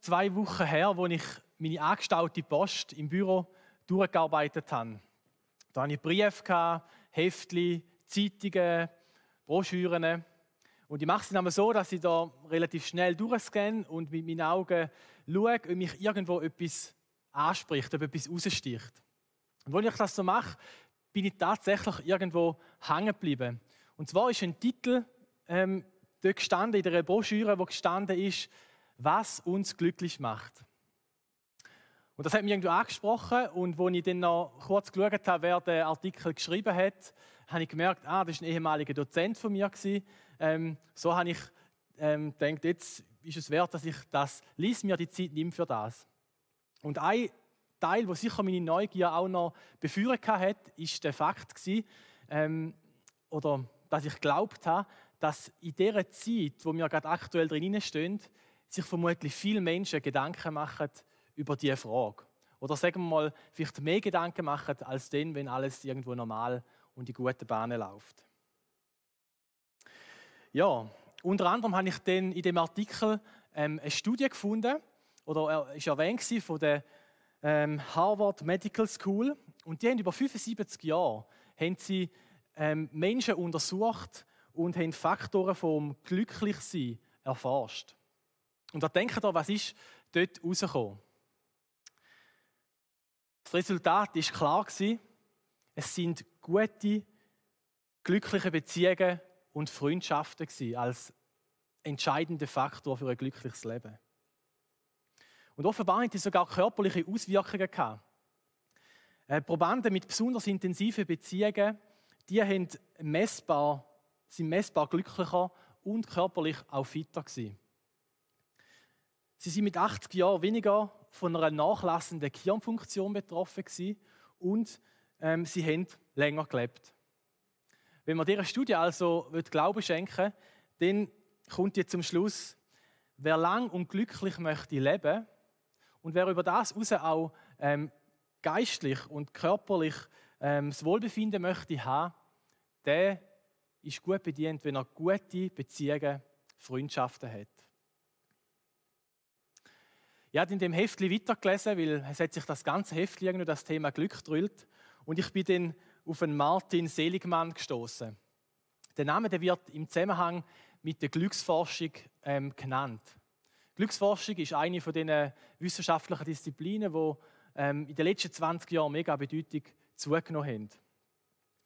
zwei Wochen her, wo ich meine angestaute Post im Büro durchgearbeitet habe. Da hatte ich Briefe, Heftchen, Zeitungen, Broschüren. Und ich mache es dann so, dass ich da relativ schnell durchscanne und mit meinen Augen schaue, ob mich irgendwo etwas anspricht, ob etwas raussticht. Und wenn ich das so mache, bin ich tatsächlich irgendwo hängen geblieben. Und zwar ist ein Titel ähm, dort gestanden, in der Broschüre, wo gestanden ist, was uns glücklich macht. Und das hat mich irgendwie angesprochen und als ich dann noch kurz geschaut habe, wer den Artikel geschrieben hat, habe ich gemerkt, ah, das ist ein ehemaliger Dozent von mir Ähm, so habe ich ähm, gedacht, jetzt ist es wert, dass ich das lies mir die Zeit nehme für das. Und ein Teil, wo sicher meine Neugier auch noch befeuert hat, ist der Fakt gewesen, ähm, oder dass ich glaubt habe, dass in dieser Zeit, wo wir gerade aktuell drin stehen, sich vermutlich viele Menschen Gedanken machen über diese Frage. Oder sagen wir mal, vielleicht mehr Gedanken machen, als dann, wenn alles irgendwo normal und in guten Bahnen läuft. Ja, unter anderem habe ich dann in dem Artikel ähm, eine Studie gefunden, oder er ist erwähnt von der ähm, Harvard Medical School. Und die haben über 75 Jahre haben sie, ähm, Menschen untersucht und haben Faktoren vom Glücklichsein erforscht. Und da denken da, was ist dort rausgekommen? Das Resultat ist klar es sind gute, glückliche Beziehungen und Freundschaften als entscheidender Faktor für ein glückliches Leben. Und offenbar hatten sie sogar körperliche Auswirkungen gehabt. Äh, Probanden mit besonders intensiven Beziehungen, die haben messbar, sind messbar glücklicher und körperlich auch fitter gewesen. Sie sind mit 80 Jahren weniger von einer nachlassenden Hirnfunktion betroffen gewesen und ähm, sie haben länger gelebt. Wenn man dieser Studie also Glauben schenken dann kommt ihr zum Schluss, wer lang und glücklich möchte leben und wer über das heraus auch ähm, geistlich und körperlich ähm, das Wohlbefinden möchte haben, der ist gut bedient, wenn er gute Beziehungen, Freundschaften hat. Ich habe in dem Heftli weitergelesen, weil es hat sich das ganze Heftli irgendwie das Thema Glück drüllt. Und ich bin dann auf einen Martin Seligmann gestoßen. Der Name der wird im Zusammenhang mit der Glücksforschung ähm, genannt. Glücksforschung ist eine von den wissenschaftlichen Disziplinen, die ähm, in den letzten 20 Jahren mega Bedeutung zugenommen haben.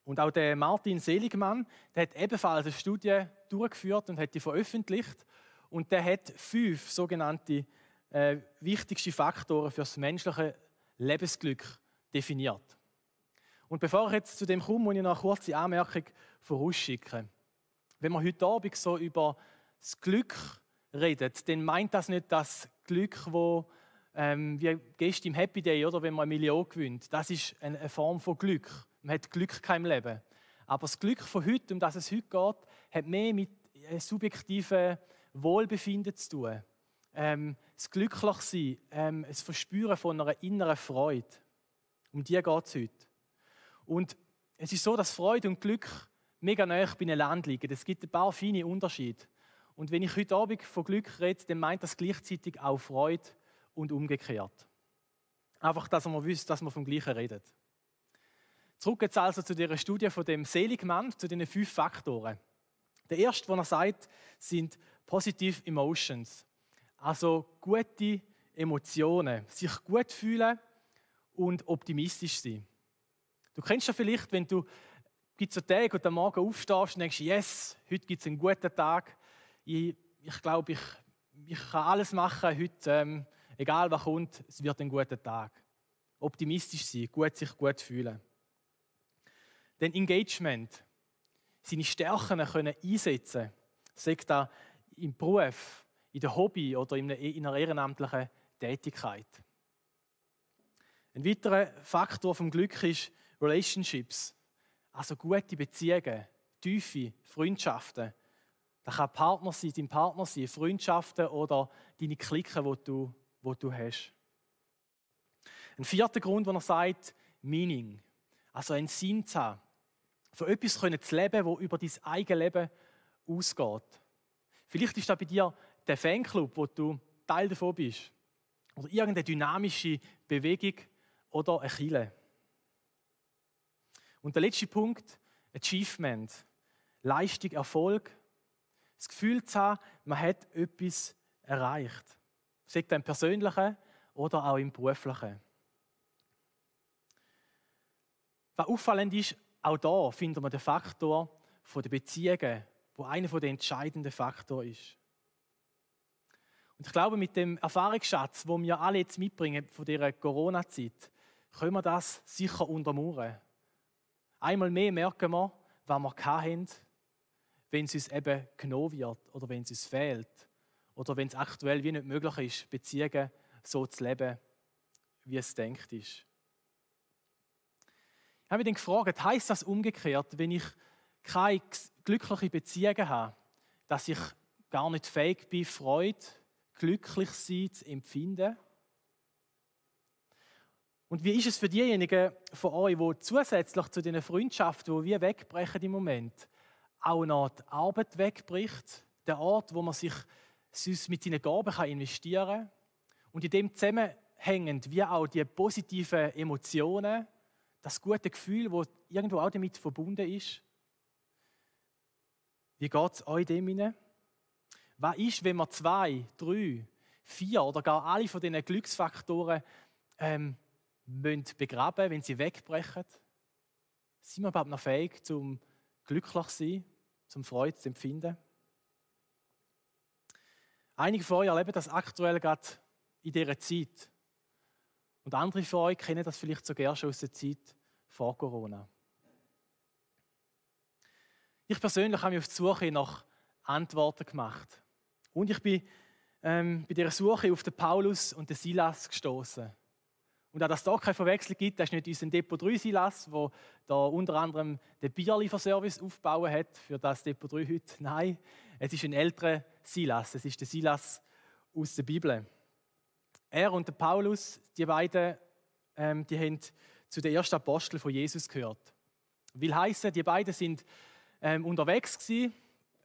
Und auch der Martin Seligmann, der hat ebenfalls eine Studie durchgeführt und hat die veröffentlicht. Und der hat fünf sogenannte äh, wichtigste Faktoren für das menschliche Lebensglück definiert. Und bevor ich jetzt zu dem komme, muss ich noch eine kurze Anmerkung vorausschicken. Wenn man heute Abend so über das Glück redet, dann meint das nicht das Glück, wo ähm, wie gestern im Happy Day, oder wenn man eine Million gewinnt. Das ist eine Form von Glück. Man hat Glück kein Leben. Aber das Glück von heute, um das es heute geht, hat mehr mit subjektivem Wohlbefinden zu tun. Ähm, das Glücklichsein, ähm, das Verspüren von einer inneren Freude. Um die geht es heute. Und es ist so, dass Freude und Glück mega nah beieinander liegen. Es gibt ein paar feine Unterschiede. Und wenn ich heute Abend von Glück rede, dann meint das gleichzeitig auch Freude und umgekehrt. Einfach, dass man wüsste, dass man vom Gleichen redet. Zurück jetzt also zu dieser Studie von dem Seligmann, zu den fünf Faktoren. Der erste, was er sagt, sind Positive Emotions. Also gute Emotionen, sich gut fühlen und optimistisch sein. Du kennst ja vielleicht, wenn du gibt so Tage und am Morgen aufstehst und denkst, yes, heute gibt es einen guten Tag. Ich, ich glaube, ich, ich kann alles machen heute, ähm, egal was kommt, es wird ein guter Tag. Optimistisch sein, gut sich gut fühlen. Dann Engagement, seine Stärken können einsetzen, sagt er im Beruf, in der Hobby oder in einer ehrenamtlichen Tätigkeit. Ein weiterer Faktor vom Glück ist Relationships, also gute Beziehungen, tiefe Freundschaften. Das kann Partner sein, dein Partner sein, Freundschaften oder deine Clique, die du, die du hast. Ein vierter Grund, wo er sagt, Meaning. Also ein Sinn zu haben. Von etwas zu leben, das über dein eigenes Leben ausgeht. Vielleicht ist das bei dir der Fanclub, wo du Teil davon bist. oder irgendeine dynamische Bewegung oder ein Chile. Und der letzte Punkt, Achievement. Leistung, Erfolg. Das Gefühl zu haben, man hat etwas erreicht. Sei das im Persönlichen oder auch im Beruflichen. Was auffallend ist, auch da finden wir den Faktor der Beziehungen, wo einer der entscheidenden Faktoren ist. Und ich glaube, mit dem Erfahrungsschatz, wo wir alle jetzt mitbringen von dieser Corona-Zeit, können wir das sicher untermauern. Einmal mehr merken wir, was wir hatten, wenn es uns eben genommen wird oder wenn es uns fehlt oder wenn es aktuell wie nicht möglich ist, Beziehungen so zu leben, wie es denkt ist. Ich habe mich dann gefragt, heißt das umgekehrt, wenn ich keine glückliche Beziehungen habe, dass ich gar nicht fähig bin, Freude, glücklich sein zu empfinden? Und wie ist es für diejenigen von euch, die zusätzlich zu den Freundschaften, die wir wegbrechen im Moment, auch noch die Arbeit wegbricht? Der Ort, wo man sich mit seinen Gaben investieren kann. Und in dem zusammenhängend wie auch die positiven Emotionen, das gute Gefühl, das irgendwo auch damit verbunden ist. Wie geht es euch dem hinein? Was ist, wenn wir zwei, drei, vier oder gar alle von diesen Glücksfaktoren ähm, müssen begraben, wenn sie wegbrechen? Sind wir überhaupt noch fähig, zum glücklich zu sein, zum Freude zu empfinden? Einige von euch erleben das aktuell gerade in dieser Zeit. Und andere von euch kennen das vielleicht sogar schon aus der Zeit vor Corona. Ich persönlich habe mich auf die Suche nach Antworten gemacht. Und ich bin ähm, bei dieser Suche auf den Paulus und den Silas gestoßen. Und auch, dass es da keine Verwechslung gibt, das ist nicht unser Depot 3 Silas, der da unter anderem den Bierlieferservice aufgebaut hat für das Depot 3 heute. Nein, es ist ein älterer Silas. Es ist der Silas aus der Bibel. Er und der Paulus, die beiden, ähm, die haben zu den ersten Aposteln von Jesus gehört. Will heißen, die beiden sind ähm, unterwegs gewesen,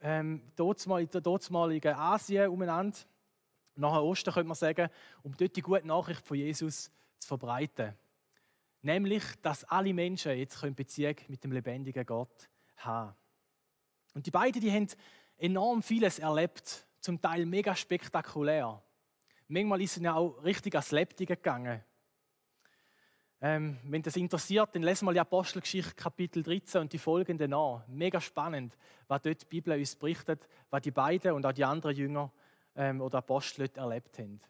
ähm, in der dortmaligen Asien umeinander, nach Osten könnte man sagen, um dort die gute Nachricht von Jesus zu verbreiten. Nämlich, dass alle Menschen jetzt Beziehung mit dem lebendigen Gott haben Und die beiden, die haben enorm vieles erlebt, zum Teil mega spektakulär. Manchmal ist es ja auch richtig ans Lebendige gegangen. Ähm, wenn das interessiert, dann lesen wir die Apostelgeschichte Kapitel 13 und die folgenden an. Mega spannend, was dort die Bibel uns berichtet, was die beiden und auch die anderen Jünger ähm, oder Apostel erlebt haben.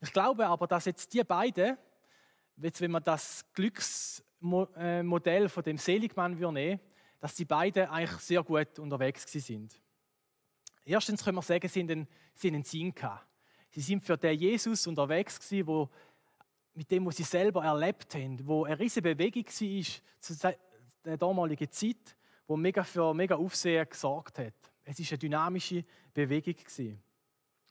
Ich glaube aber, dass jetzt die beiden, jetzt wenn man das Glücksmodell von dem Seligmann nehmen dass die beiden eigentlich sehr gut unterwegs sind. Erstens können wir sagen, sie haben einen Sinn gehabt. Sie sind für den Jesus unterwegs gewesen, wo mit dem, was sie selber erlebt haben, wo eine riesige Bewegung war zu der damaligen Zeit, wo mega für mega Aufsehen gesorgt hat. Es ist eine dynamische Bewegung.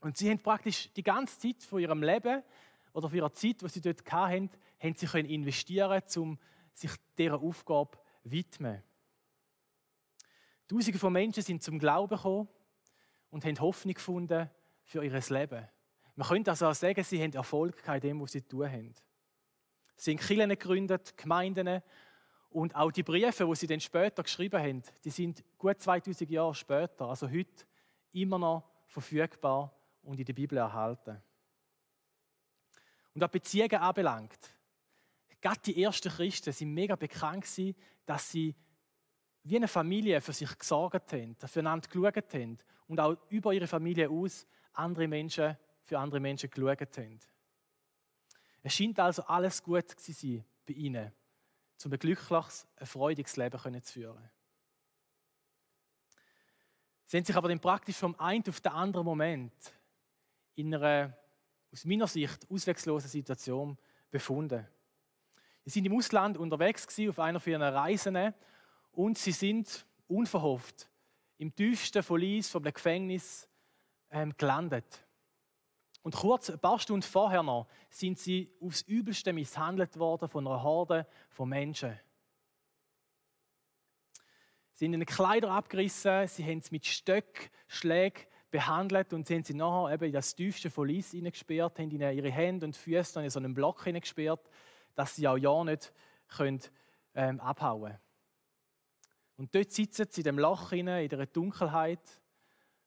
Und sie haben praktisch die ganze Zeit von ihrem Leben oder von ihrer Zeit, die sie dort hatten, haben sie können investieren, um sich dieser Aufgabe zu widmen. Tausende von Menschen sind zum Glauben gekommen und haben Hoffnung gefunden für ihr Leben. Man könnte also auch sagen, sie haben Erfolg in dem, was sie tun haben. Sie haben Kirchen gegründet, Gemeinden und auch die Briefe, die sie dann später geschrieben haben, die sind gut 2000 Jahre später, also heute, immer noch verfügbar und in der Bibel erhalten. Und was Beziehungen anbelangt, gerade die ersten Christen sind mega bekannt gewesen, dass sie wie eine Familie für sich gesorgt haben, füreinander geschaut haben und auch über ihre Familie aus andere Menschen für andere Menschen geschaut haben. Es scheint also alles gut zu sein bei ihnen, um ein glückliches, ein freudiges Leben zu führen. Sie haben sich aber dann praktisch vom einen auf den anderen Moment in einer, aus meiner Sicht, ausweglosen Situation befunden. Sie sind im Ausland unterwegs gewesen, auf einer von ihren Reisen und sie sind unverhofft im tiefsten Verlies vom Gefängnis ähm, gelandet. Und kurz, ein paar Stunden vorher noch, sind sie aufs Übelste misshandelt worden von einer Horde von Menschen. Sie sind ihnen Kleider abgerissen, sie haben es mit Stöcken, Schlägen behandelt und sind sie nachher eben in das tiefste Verlies hineingesperrt, haben ihnen ihre Hände und Füße in so einen Block hineingesperrt, dass sie auch ja nicht können, ähm, abhauen können. Und dort sitzen sie in dem Loch hinein, in der Dunkelheit,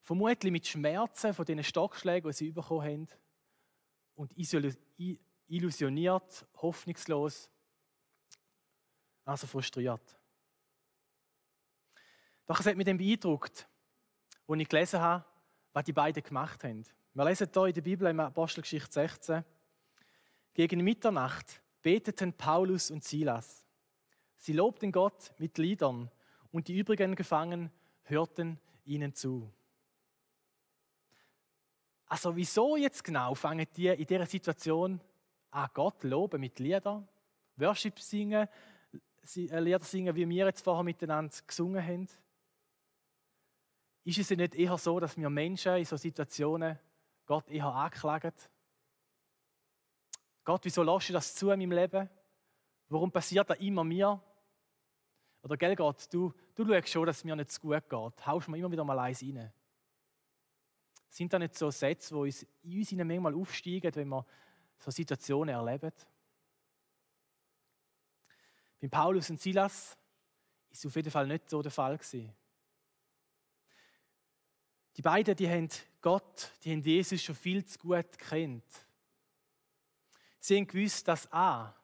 vermutlich mit Schmerzen von den Stockschlägen, die sie bekommen haben, und illusioniert, hoffnungslos, also frustriert. Doch es hat mich dann beeindruckt, als ich gelesen habe, was die beiden gemacht haben. Wir lesen hier in der Bibel in Apostelgeschichte 16. Gegen Mitternacht beteten Paulus und Silas. Sie lobten Gott mit Liedern und die übrigen Gefangenen hörten ihnen zu. Also wieso jetzt genau fangen die in dieser Situation an Gott loben mit Liedern, Worship singen, äh, Lieder singen, wie wir jetzt vorher miteinander gesungen haben? Ist es nicht eher so, dass wir Menschen in solchen Situationen Gott eher anklagen? Gott, wieso lässt du das zu in meinem Leben? Warum passiert das immer mir? Oder gell Gott, du, du schaust schon, dass es mir nicht so gut geht. Haust mir immer wieder mal eins rein. Sind das nicht so Sätze, die uns in uns manchmal aufsteigen, wenn wir so Situationen erleben? Bei Paulus und Silas ist es auf jeden Fall nicht so der Fall. Die beiden, die haben Gott, die haben Jesus schon viel zu gut kennt. Sie haben gewusst, dass A,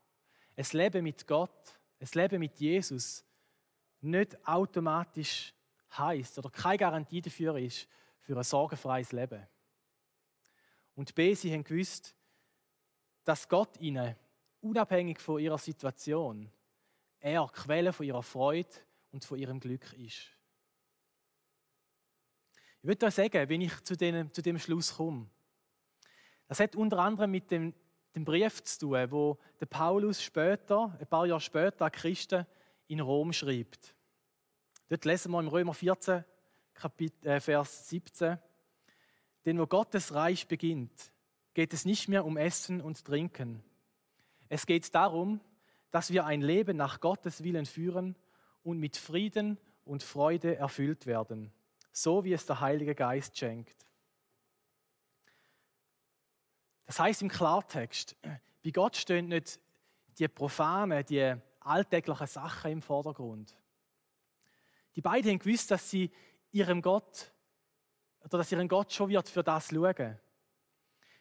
ein Leben mit Gott, ein Leben mit Jesus nicht automatisch heißt oder keine Garantie dafür ist für ein sorgenfreies Leben. Und B, sie haben gewusst, dass Gott ihnen, unabhängig von ihrer Situation, er Quelle von ihrer Freude und von ihrem Glück ist. Ich würde euch sagen, wenn ich zu dem, zu dem Schluss komme, das hat unter anderem mit dem, dem Brief zu tun, wo der Paulus später, ein paar Jahre später, an Christen in Rom schreibt. Dort lesen wir im Römer 14, Kapitel, äh, Vers 17. Denn wo Gottes Reich beginnt, geht es nicht mehr um Essen und Trinken. Es geht darum, dass wir ein Leben nach Gottes Willen führen und mit Frieden und Freude erfüllt werden so wie es der Heilige Geist schenkt. Das heißt im Klartext, bei Gott stehen nicht die profanen, die alltäglichen Sachen im Vordergrund. Die beiden haben gewusst, dass sie ihrem Gott oder dass ihren Gott schon wird für das schauen.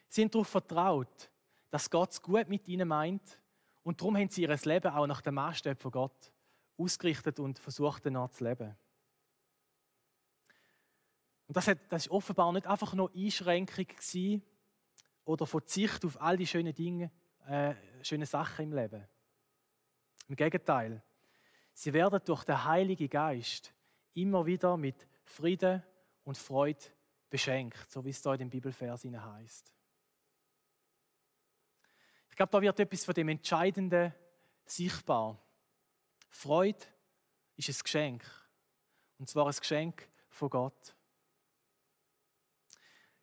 Sie sind darauf vertraut, dass Gott es gut mit ihnen meint und darum haben sie ihr Leben auch nach dem Maßstab von Gott ausgerichtet und versucht, danach zu leben. Und das, hat, das ist offenbar nicht einfach nur Einschränkung gewesen oder Verzicht auf all die schönen Dinge, äh, schönen Sachen im Leben. Im Gegenteil, sie werden durch den Heiligen Geist immer wieder mit Frieden und Freude beschenkt, so wie es da in dem Bibelvers heißt. Ich glaube, da wird etwas von dem Entscheidenden sichtbar. Freude ist ein Geschenk. Und zwar ein Geschenk von Gott.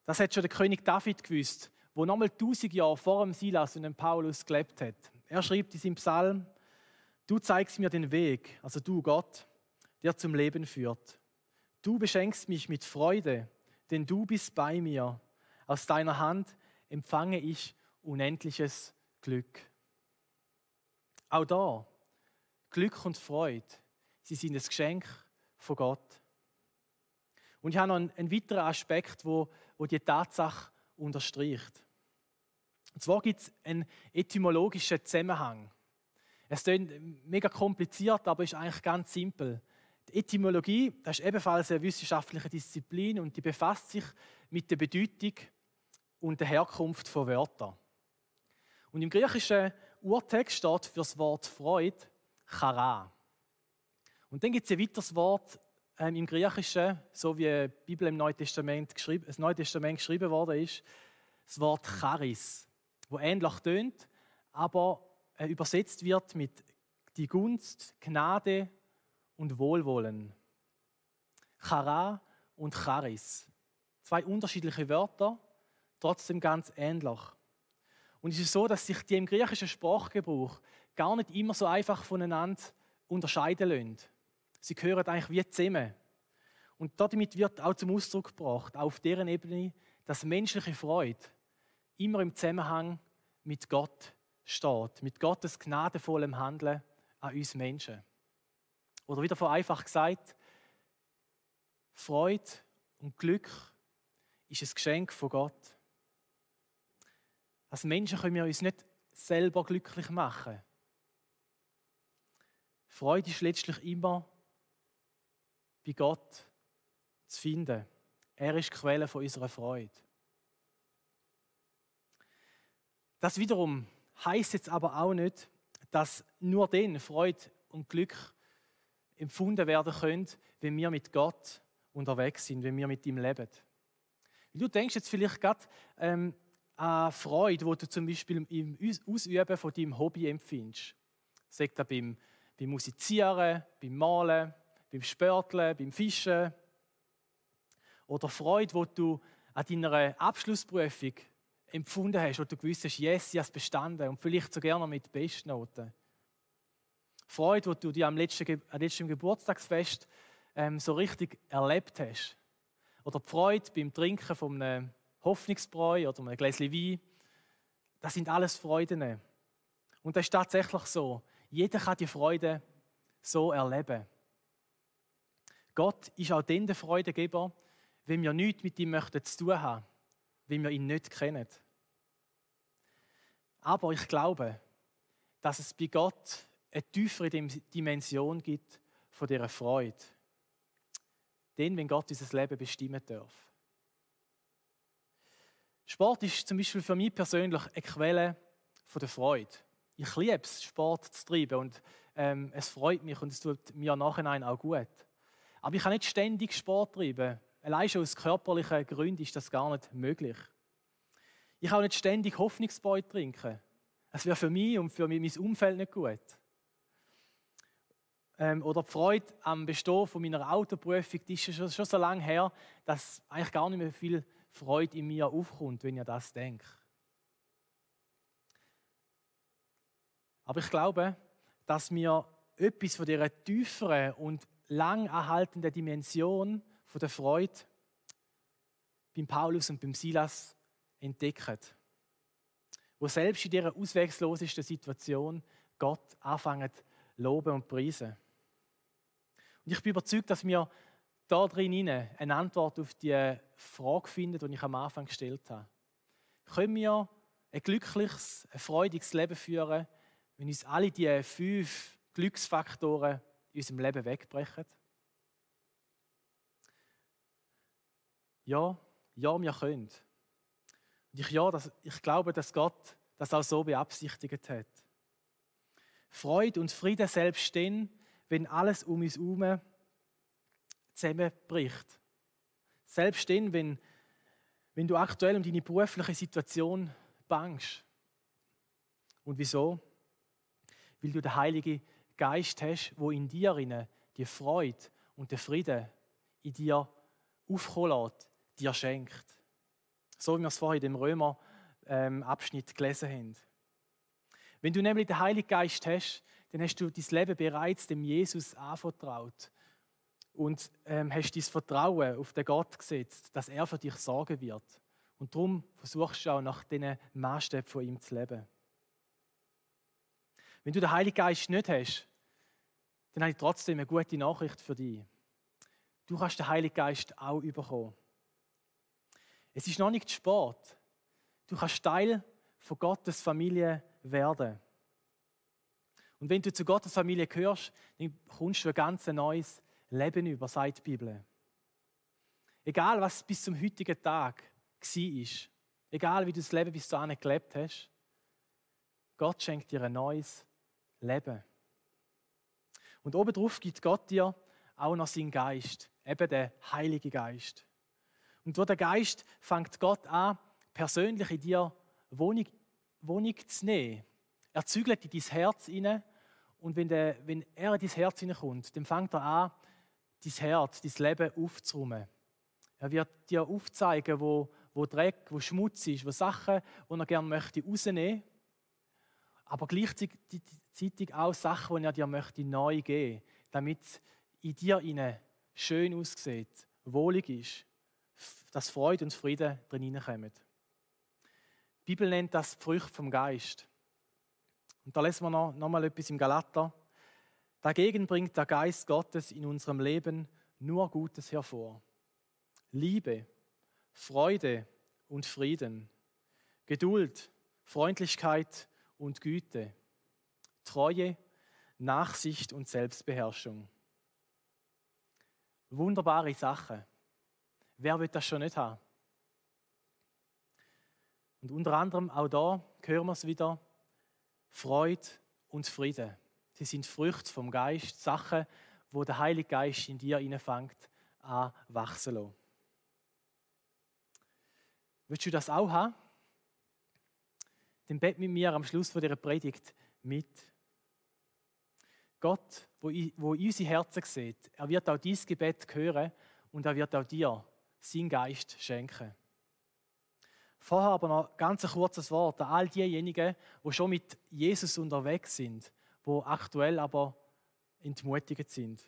Das hat schon der König David gewusst, wo nochmal tausend Jahre vor dem Silas und dem Paulus gelebt hat. Er schreibt in seinem Psalm: Du zeigst mir den Weg, also du Gott, der zum Leben führt. Du beschenkst mich mit Freude, denn du bist bei mir. Aus deiner Hand empfange ich unendliches Glück. Auch da, Glück und Freude, sie sind ein Geschenk von Gott. Und ich habe noch einen, einen weiteren Aspekt, wo, wo die Tatsache unterstreicht. Und zwar gibt es einen etymologischen Zusammenhang. Es klingt mega kompliziert, aber ist eigentlich ganz simpel. Die Etymologie das ist ebenfalls eine wissenschaftliche Disziplin und die befasst sich mit der Bedeutung und der Herkunft von Wörtern. Und im griechischen Urtext steht für das Wort Freude Chara. Und dann gibt es ein weiteres Wort ähm, im Griechischen, so wie die Bibel im Neuen Testament geschrieben, das Neue Testament geschrieben worden ist, das Wort Charis, wo ähnlich tönt, aber äh, übersetzt wird mit die Gunst, Gnade und Wohlwollen. Chara und Charis. Zwei unterschiedliche Wörter, trotzdem ganz ähnlich. Und es ist so, dass sich die im griechischen Sprachgebrauch gar nicht immer so einfach voneinander unterscheiden lassen. Sie gehören eigentlich wie zusammen. Und damit wird auch zum Ausdruck gebracht, auf deren Ebene, dass menschliche Freude immer im Zusammenhang mit Gott steht, mit Gottes gnadenvollem Handeln an uns Menschen. Oder wieder vereinfacht gesagt, Freude und Glück ist ein Geschenk von Gott. Als Menschen können wir uns nicht selber glücklich machen. Freude ist letztlich immer bei Gott zu finden. Er ist die Quelle von unserer Freude. Das wiederum heißt jetzt aber auch nicht, dass nur dann Freude und Glück empfunden werden können, wenn wir mit Gott unterwegs sind, wenn wir mit ihm leben. Du denkst jetzt vielleicht gerade ähm, an Freude, die du zum Beispiel im Ausüben von deinem Hobby empfindest. Sagt er beim, beim Musizieren, beim Malen, beim Spörteln, beim Fischen. Oder Freude, die du an deiner Abschlussprüfung empfunden hast, wo du gewusst hast, yes, ich habe es bestanden und vielleicht so gerne mit Bestnoten. Freude, die du dir am letzten, am letzten Geburtstagsfest ähm, so richtig erlebt hast. Oder die Freude beim Trinken von einem Hoffnungsbräu oder einem Gläschen Wein. Das sind alles Freuden. Und das ist tatsächlich so. Jeder kann die Freude so erleben. Gott ist auch dann der Freudegeber, wenn wir nichts mit ihm möchten zu tun haben, wenn wir ihn nicht kennen. Aber ich glaube, dass es bei Gott eine tiefere Dimension gibt von dieser Freude. Denn wenn Gott unser Leben bestimmen darf. Sport ist zum Beispiel für mich persönlich eine Quelle von der Freude. Ich liebe es, Sport zu treiben und ähm, es freut mich und es tut mir nachhinein auch gut. Aber ich kann nicht ständig Sport treiben. Allein schon aus körperlichen Gründen ist das gar nicht möglich. Ich kann auch nicht ständig Hoffnungsbräu trinken. Es wäre für mich und für mein Umfeld nicht gut. Ähm, oder die Freude am Bestehen von meiner Autoprüfung, die ist schon, schon so lange her, dass eigentlich gar nicht mehr viel Freude in mir aufkommt, wenn ich das denke. Aber ich glaube, dass wir etwas von dieser tieferen und lang anhaltenden Dimension von der Freude beim Paulus und beim Silas entdecken. Wo selbst in dieser ausweglosesten Situation Gott anfangen loben und preisen. Und ich bin überzeugt, dass wir da drin eine Antwort auf die Frage finden, die ich am Anfang gestellt habe. Können wir ein glückliches, ein freudiges Leben führen, wenn uns alle diese fünf Glücksfaktoren in unserem Leben wegbrechen? Ja, ja, wir können. Und ich, ja, das, ich glaube, dass Gott das auch so beabsichtigt hat. Freude und Frieden selbst dann, wenn alles um uns herum zusammenbricht. Selbst dann, wenn, wenn du aktuell um deine berufliche Situation bangst. Und wieso? Weil du den Heiligen Geist hast, wo in dir die Freude und der Frieden in dir aufkommen lässt, dir schenkt. So wie wir es vorhin in dem Römer-Abschnitt ähm, gelesen haben. Wenn du nämlich den Heiligen Geist hast, dann hast du dein Leben bereits dem Jesus anvertraut und ähm, hast dein Vertrauen auf den Gott gesetzt, dass er für dich sorgen wird. Und darum versuchst du auch nach diesen Maßstäben von ihm zu leben. Wenn du den Heiligen Geist nicht hast, dann habe ich trotzdem eine gute Nachricht für dich. Du kannst den Heiligen Geist auch überkommen. Es ist noch nicht Sport. Du kannst Teil von Gottes Familie werden. Und wenn du zu Gottes Familie gehörst, dann kommst du ein ganz neues Leben über, sagt die Bibel. Egal, was bis zum heutigen Tag war, egal wie du das Leben bis dahin gelebt hast, Gott schenkt dir ein neues Leben. Und obendrauf gibt Gott dir auch noch seinen Geist, eben den Heiligen Geist. Und durch den Geist fängt Gott an, persönlich in dir Wohnung, Wohnung zu nehmen. Er zügelt in dein Herz hinein und wenn, der, wenn er in dein Herz hineinkommt, dann fängt er an, dein Herz, dein Leben aufzuräumen. Er wird dir aufzeigen, wo, wo Dreck, wo Schmutz ist, wo Sachen, die er gerne möchte rausnehmen, aber gleichzeitig auch Sachen, die er dir möchte neu geben, damit in dir schön aussieht, wohlig ist, dass Freude und Frieden drin hineinkommen. Die Bibel nennt das die Früchte vom Geist. Und da lesen wir noch, noch mal etwas im Galater. Dagegen bringt der Geist Gottes in unserem Leben nur Gutes hervor. Liebe, Freude und Frieden, Geduld, Freundlichkeit und Güte, Treue, Nachsicht und Selbstbeherrschung. Wunderbare Sache. Wer will das schon nicht haben? Und unter anderem auch da hören wir es wieder: Freude und Frieden. Sie sind Früchte vom Geist, Sachen, wo der Heilige Geist in dir fängt an wachsen lassen. Willst du das auch haben? Dann bett mit mir am Schluss dieser Predigt mit. Gott, wo wo unsere Herzen sieht, er wird auch dieses Gebet hören und er wird auch dir seinen Geist schenken. Vorher aber noch ganz ein kurzes Wort an all diejenigen, die schon mit Jesus unterwegs sind, die aktuell aber entmutigt sind.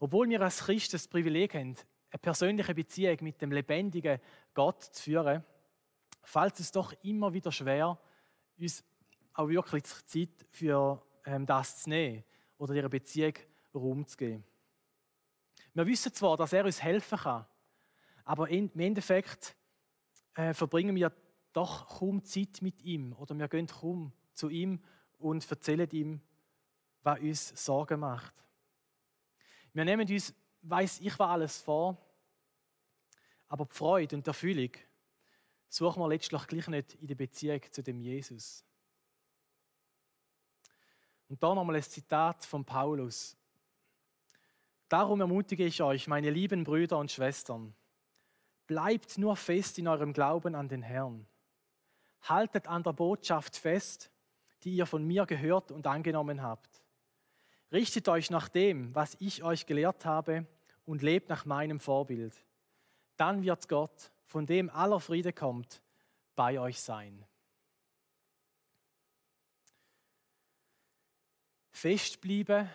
Obwohl wir als Christen das Privileg haben, eine persönliche Beziehung mit dem lebendigen Gott zu führen, fällt es doch immer wieder schwer, uns auch wirklich Zeit für ähm, das zu nehmen oder ihrer Beziehung Raum zu geben. Wir wissen zwar, dass er uns helfen kann, aber im Endeffekt äh, verbringen wir doch kaum Zeit mit ihm oder wir gehen kaum zu ihm und erzählen ihm, was uns Sorgen macht. Wir nehmen uns, weiß ich was alles vor, aber die Freude und Erfüllung suchen wir letztlich gleich nicht in der Beziehung zu dem Jesus. Und da nochmal ein Zitat von Paulus. Darum ermutige ich euch, meine lieben Brüder und Schwestern, bleibt nur fest in eurem Glauben an den Herrn. Haltet an der Botschaft fest, die ihr von mir gehört und angenommen habt. Richtet euch nach dem, was ich euch gelehrt habe, und lebt nach meinem Vorbild. Dann wird Gott, von dem aller Friede kommt, bei euch sein. Festbleiben,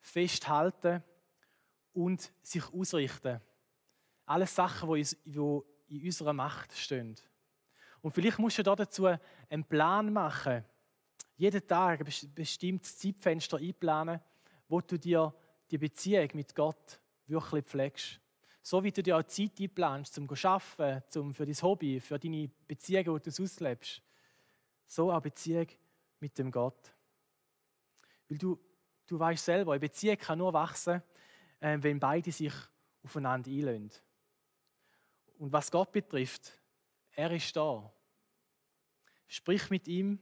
festhalten und sich ausrichten. Alles Sachen, die in unserer Macht stehen. Und vielleicht musst du dazu einen Plan machen. Jeden Tag ein bestimmtes Zeitfenster einplanen, wo du dir die Beziehung mit Gott wirklich pflegst. So wie du dir auch Zeit einplanst, zum zu arbeiten, für dein Hobby, für deine Beziehungen, die du auslebst. So auch Beziehung mit dem Gott. Weil du, du weißt selber, eine Beziehung kann nur wachsen, äh, wenn beide sich aufeinander einlösen. Und was Gott betrifft, er ist da. Sprich mit ihm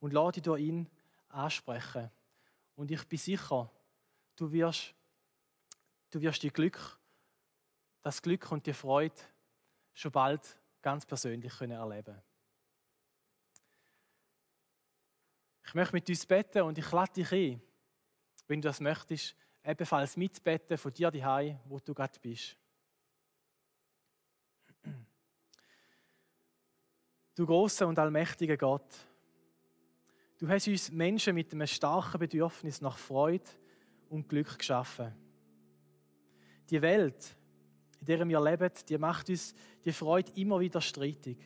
und lade dich durch ihn ansprechen. Und ich bin sicher, du wirst, du wirst die Glück, das Glück und die Freude schon bald ganz persönlich können erleben Ich möchte mit uns beten und ich lade dich ein, wenn du das möchtest, ebenfalls mitbeten von dir daheim, wo du gerade bist. Du großer und allmächtiger Gott, du hast uns Menschen mit einem starken Bedürfnis nach Freude und Glück geschaffen. Die Welt, in der wir leben, die macht uns die Freude immer wieder streitig.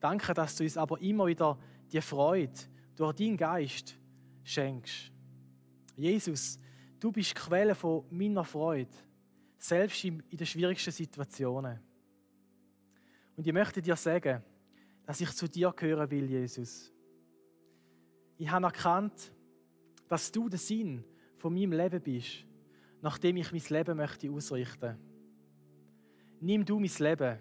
Danke, dass du uns aber immer wieder die Freude durch deinen Geist schenkst. Jesus, du bist die Quelle von meiner Freude, selbst in den schwierigsten Situationen. Und ich möchte dir sagen, dass ich zu dir gehören will, Jesus. Ich habe erkannt, dass du der Sinn von meinem Leben bist, nachdem ich mein Leben möchte ausrichten. Nimm du mein Leben,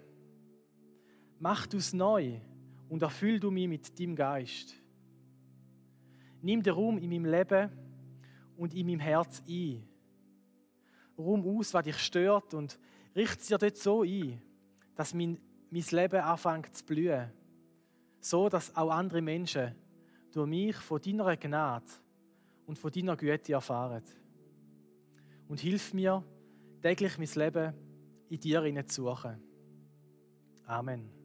mach du es neu und erfüll du mich mit deinem Geist. Nimm den Raum in meinem Leben und in meinem Herz ein. Raum aus, was dich stört und richte es dir dort so ein, dass mein, mein Leben anfängt zu blühen. So, dass auch andere Menschen durch mich von deiner Gnade und von deiner Güte erfahren. Und hilf mir, täglich mein Leben in dir zu suchen. Amen.